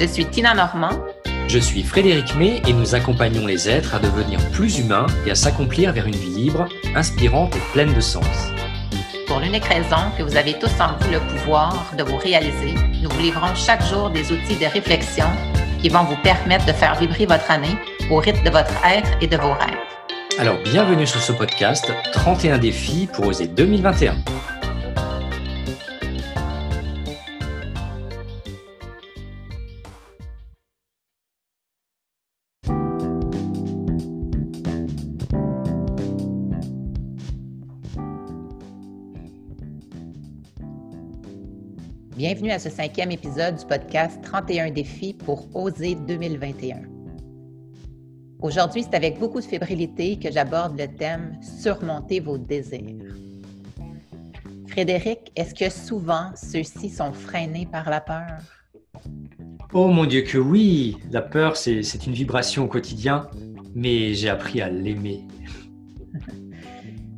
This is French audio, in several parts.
Je suis Tina Normand. Je suis Frédéric May et nous accompagnons les êtres à devenir plus humains et à s'accomplir vers une vie libre, inspirante et pleine de sens. Pour l'unique raison que vous avez tous en vous le pouvoir de vous réaliser, nous vous livrons chaque jour des outils de réflexion qui vont vous permettre de faire vibrer votre année au rythme de votre être et de vos rêves. Alors bienvenue sur ce podcast 31 défis pour oser 2021. Bienvenue à ce cinquième épisode du podcast 31 défis pour oser 2021. Aujourd'hui, c'est avec beaucoup de fébrilité que j'aborde le thème Surmonter vos désirs. Frédéric, est-ce que souvent ceux-ci sont freinés par la peur? Oh mon Dieu que oui, la peur c'est une vibration au quotidien, mais j'ai appris à l'aimer.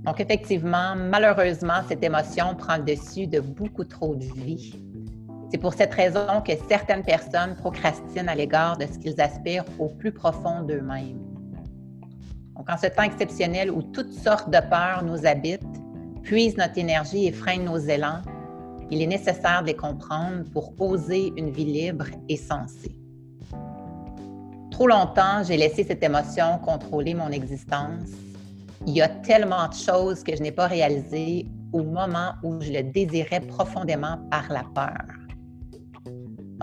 Donc effectivement, malheureusement, cette émotion prend le dessus de beaucoup trop de vie c'est pour cette raison que certaines personnes procrastinent à l'égard de ce qu'ils aspirent au plus profond d'eux-mêmes. Donc, en ce temps exceptionnel où toutes sortes de peurs nous habitent, puisent notre énergie et freinent nos élans, il est nécessaire de les comprendre pour oser une vie libre et sensée. Trop longtemps, j'ai laissé cette émotion contrôler mon existence. Il y a tellement de choses que je n'ai pas réalisées au moment où je le désirais profondément par la peur.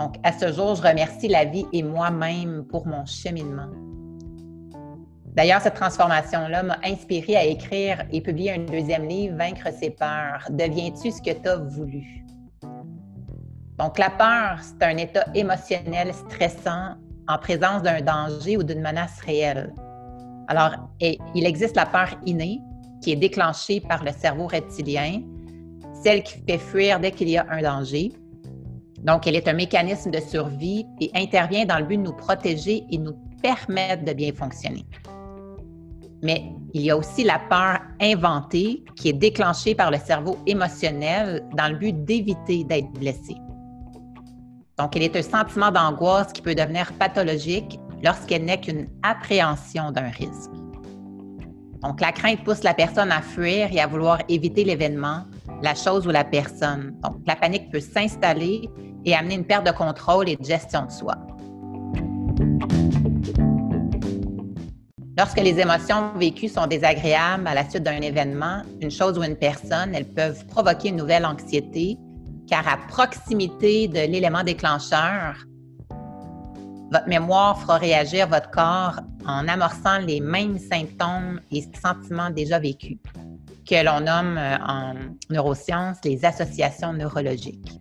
Donc, à ce jour, je remercie la vie et moi-même pour mon cheminement. D'ailleurs, cette transformation-là m'a inspiré à écrire et publier un deuxième livre, Vaincre ses peurs. Deviens-tu ce que tu as voulu? Donc, la peur, c'est un état émotionnel stressant en présence d'un danger ou d'une menace réelle. Alors, il existe la peur innée qui est déclenchée par le cerveau reptilien, celle qui fait fuir dès qu'il y a un danger, donc, elle est un mécanisme de survie et intervient dans le but de nous protéger et nous permettre de bien fonctionner. Mais il y a aussi la peur inventée qui est déclenchée par le cerveau émotionnel dans le but d'éviter d'être blessé. Donc, elle est un sentiment d'angoisse qui peut devenir pathologique lorsqu'elle n'est qu'une appréhension d'un risque. Donc, la crainte pousse la personne à fuir et à vouloir éviter l'événement, la chose ou la personne. Donc, la panique peut s'installer et amener une perte de contrôle et de gestion de soi. Lorsque les émotions vécues sont désagréables à la suite d'un événement, une chose ou une personne, elles peuvent provoquer une nouvelle anxiété, car à proximité de l'élément déclencheur, votre mémoire fera réagir votre corps en amorçant les mêmes symptômes et sentiments déjà vécus, que l'on nomme euh, en neurosciences les associations neurologiques.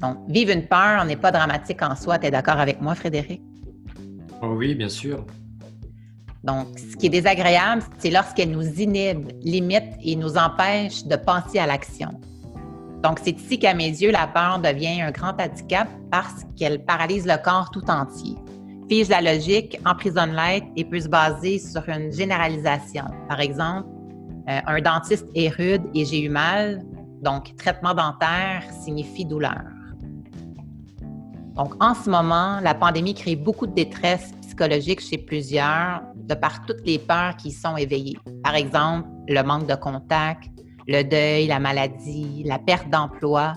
Donc, vivre une peur n'est pas dramatique en soi. Tu es d'accord avec moi, Frédéric? Oh oui, bien sûr. Donc, ce qui est désagréable, c'est lorsqu'elle nous inhibe, limite et nous empêche de penser à l'action. Donc, c'est ici qu'à mes yeux, la peur devient un grand handicap parce qu'elle paralyse le corps tout entier, fige la logique, emprisonne l'être et peut se baser sur une généralisation. Par exemple, euh, un dentiste est rude et j'ai eu mal, donc traitement dentaire signifie douleur. Donc, en ce moment, la pandémie crée beaucoup de détresse psychologique chez plusieurs de par toutes les peurs qui sont éveillées. Par exemple, le manque de contact, le deuil, la maladie, la perte d'emploi,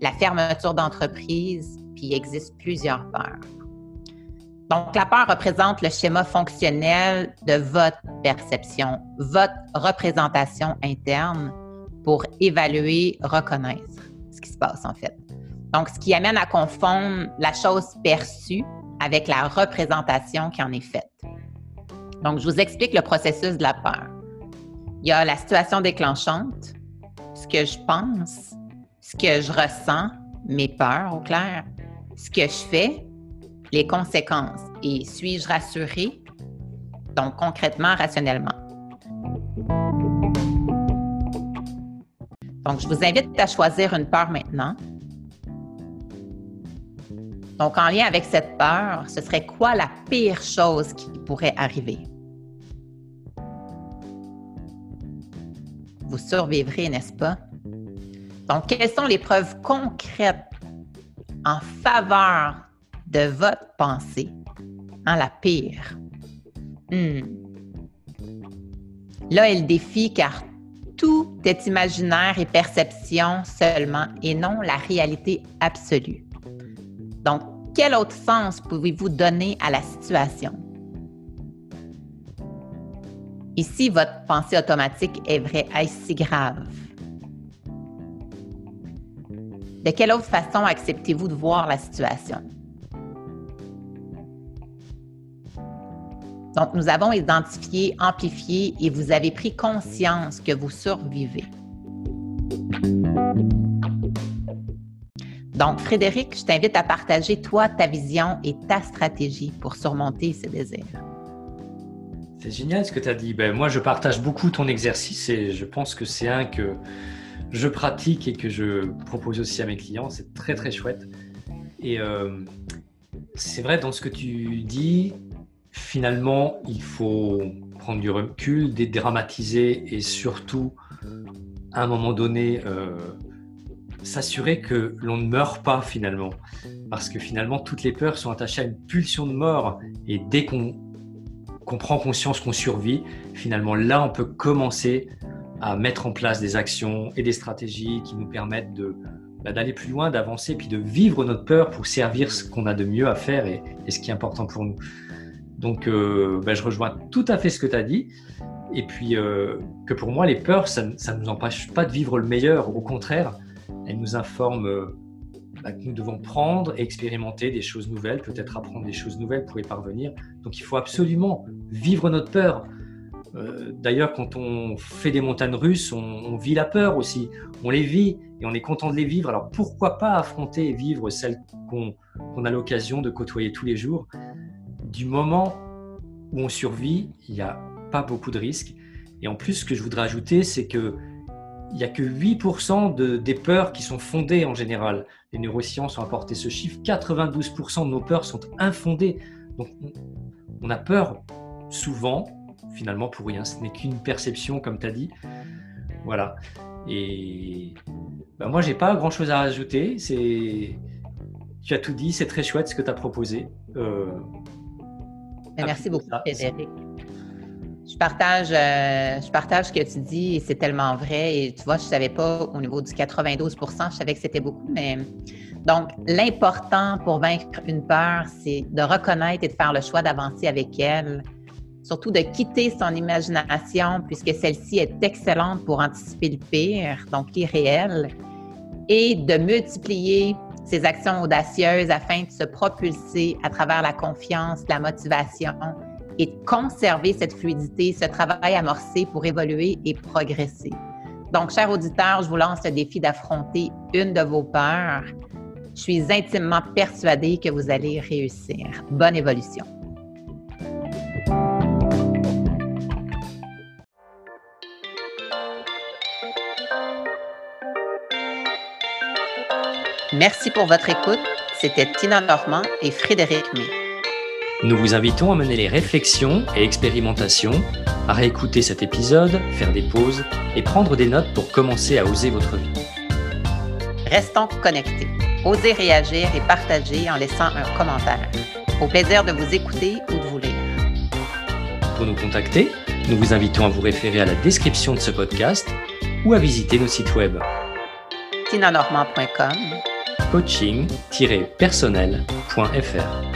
la fermeture d'entreprise, puis il existe plusieurs peurs. Donc, la peur représente le schéma fonctionnel de votre perception, votre représentation interne pour évaluer, reconnaître ce qui se passe en fait. Donc, ce qui amène à confondre la chose perçue avec la représentation qui en est faite. Donc, je vous explique le processus de la peur. Il y a la situation déclenchante, ce que je pense, ce que je ressens, mes peurs au clair, ce que je fais, les conséquences et suis-je rassuré? Donc, concrètement, rationnellement. Donc, je vous invite à choisir une peur maintenant donc, en lien avec cette peur, ce serait quoi la pire chose qui pourrait arriver? Vous survivrez, n'est-ce pas? Donc, quelles sont les preuves concrètes en faveur de votre pensée en la pire? Hmm. Là est le défi car tout est imaginaire et perception seulement et non la réalité absolue. Donc, quel autre sens pouvez-vous donner à la situation? Ici, votre pensée automatique est vraie, est-ce si grave? De quelle autre façon acceptez-vous de voir la situation? Donc, nous avons identifié, amplifié et vous avez pris conscience que vous survivez. Donc, Frédéric, je t'invite à partager toi ta vision et ta stratégie pour surmonter ces désirs. C'est génial ce que tu as dit. Ben, moi, je partage beaucoup ton exercice et je pense que c'est un que je pratique et que je propose aussi à mes clients. C'est très, très chouette. Et euh, c'est vrai, dans ce que tu dis, finalement, il faut prendre du recul, dédramatiser et surtout, à un moment donné, euh, s'assurer que l'on ne meurt pas finalement. Parce que finalement, toutes les peurs sont attachées à une pulsion de mort. Et dès qu'on prend conscience qu'on survit, finalement, là, on peut commencer à mettre en place des actions et des stratégies qui nous permettent de, bah, d'aller plus loin, d'avancer, puis de vivre notre peur pour servir ce qu'on a de mieux à faire et ce qui est important pour nous. Donc, euh, ben, je rejoins tout à fait ce que tu as dit. Et puis, euh, que pour moi, les peurs, ça ne nous empêche pas de vivre le meilleur. Au contraire, elles nous informent euh, bah, que nous devons prendre et expérimenter des choses nouvelles, peut-être apprendre des choses nouvelles pour y parvenir. Donc, il faut absolument vivre notre peur. D'ailleurs, quand on fait des montagnes russes, on, vit la peur aussi. On les vit et on est content de les vivre. Alors, pourquoi pas affronter et vivre celles qu'on a l'occasion de côtoyer tous les jours? Du moment où on survit, il n'y a pas beaucoup de risques. Et en plus, ce que je voudrais ajouter, c'est que il n'y a que 8% de, des peurs qui sont fondées en général. Les neurosciences ont apporté ce chiffre. 92% de nos peurs sont infondées. Donc, on, a peur souvent, finalement, pour rien. Ce n'est qu'une perception, comme tu as dit. Voilà. Et ben moi, j'ai pas grand-chose à ajouter. Tu as tout dit. C'est très chouette ce que tu as proposé. Euh, merci beaucoup, Frédéric. Je partage, euh, je partage ce que tu dis et c'est tellement vrai. Et tu vois, je ne savais pas au niveau du 92 je savais que c'était beaucoup, mais donc l'important pour vaincre une peur, c'est de reconnaître et de faire le choix d'avancer avec elle. Surtout de quitter son imagination, puisque celle-ci est excellente pour anticiper le pire, donc l'irréel, et de multiplier ses actions audacieuses afin de se propulser à travers la confiance, la motivation et de conserver cette fluidité, ce travail amorcé pour évoluer et progresser. Donc, chers auditeurs, je vous lance le défi d'affronter une de vos peurs. Je suis intimement persuadée que vous allez réussir. Bonne évolution. Merci pour votre écoute. C'était Tina Normand et Frédéric May. Nous vous invitons à mener les réflexions et expérimentations, à réécouter cet épisode, faire des pauses et prendre des notes pour commencer à oser votre vie. Restons connectés. Osez réagir et partager en laissant un commentaire. Au plaisir de vous écouter ou de vous lire. Pour nous contacter, nous vous invitons à vous référer à la description de ce podcast ou à visiter nos sites web tinanormand.com coaching-personnel.fr.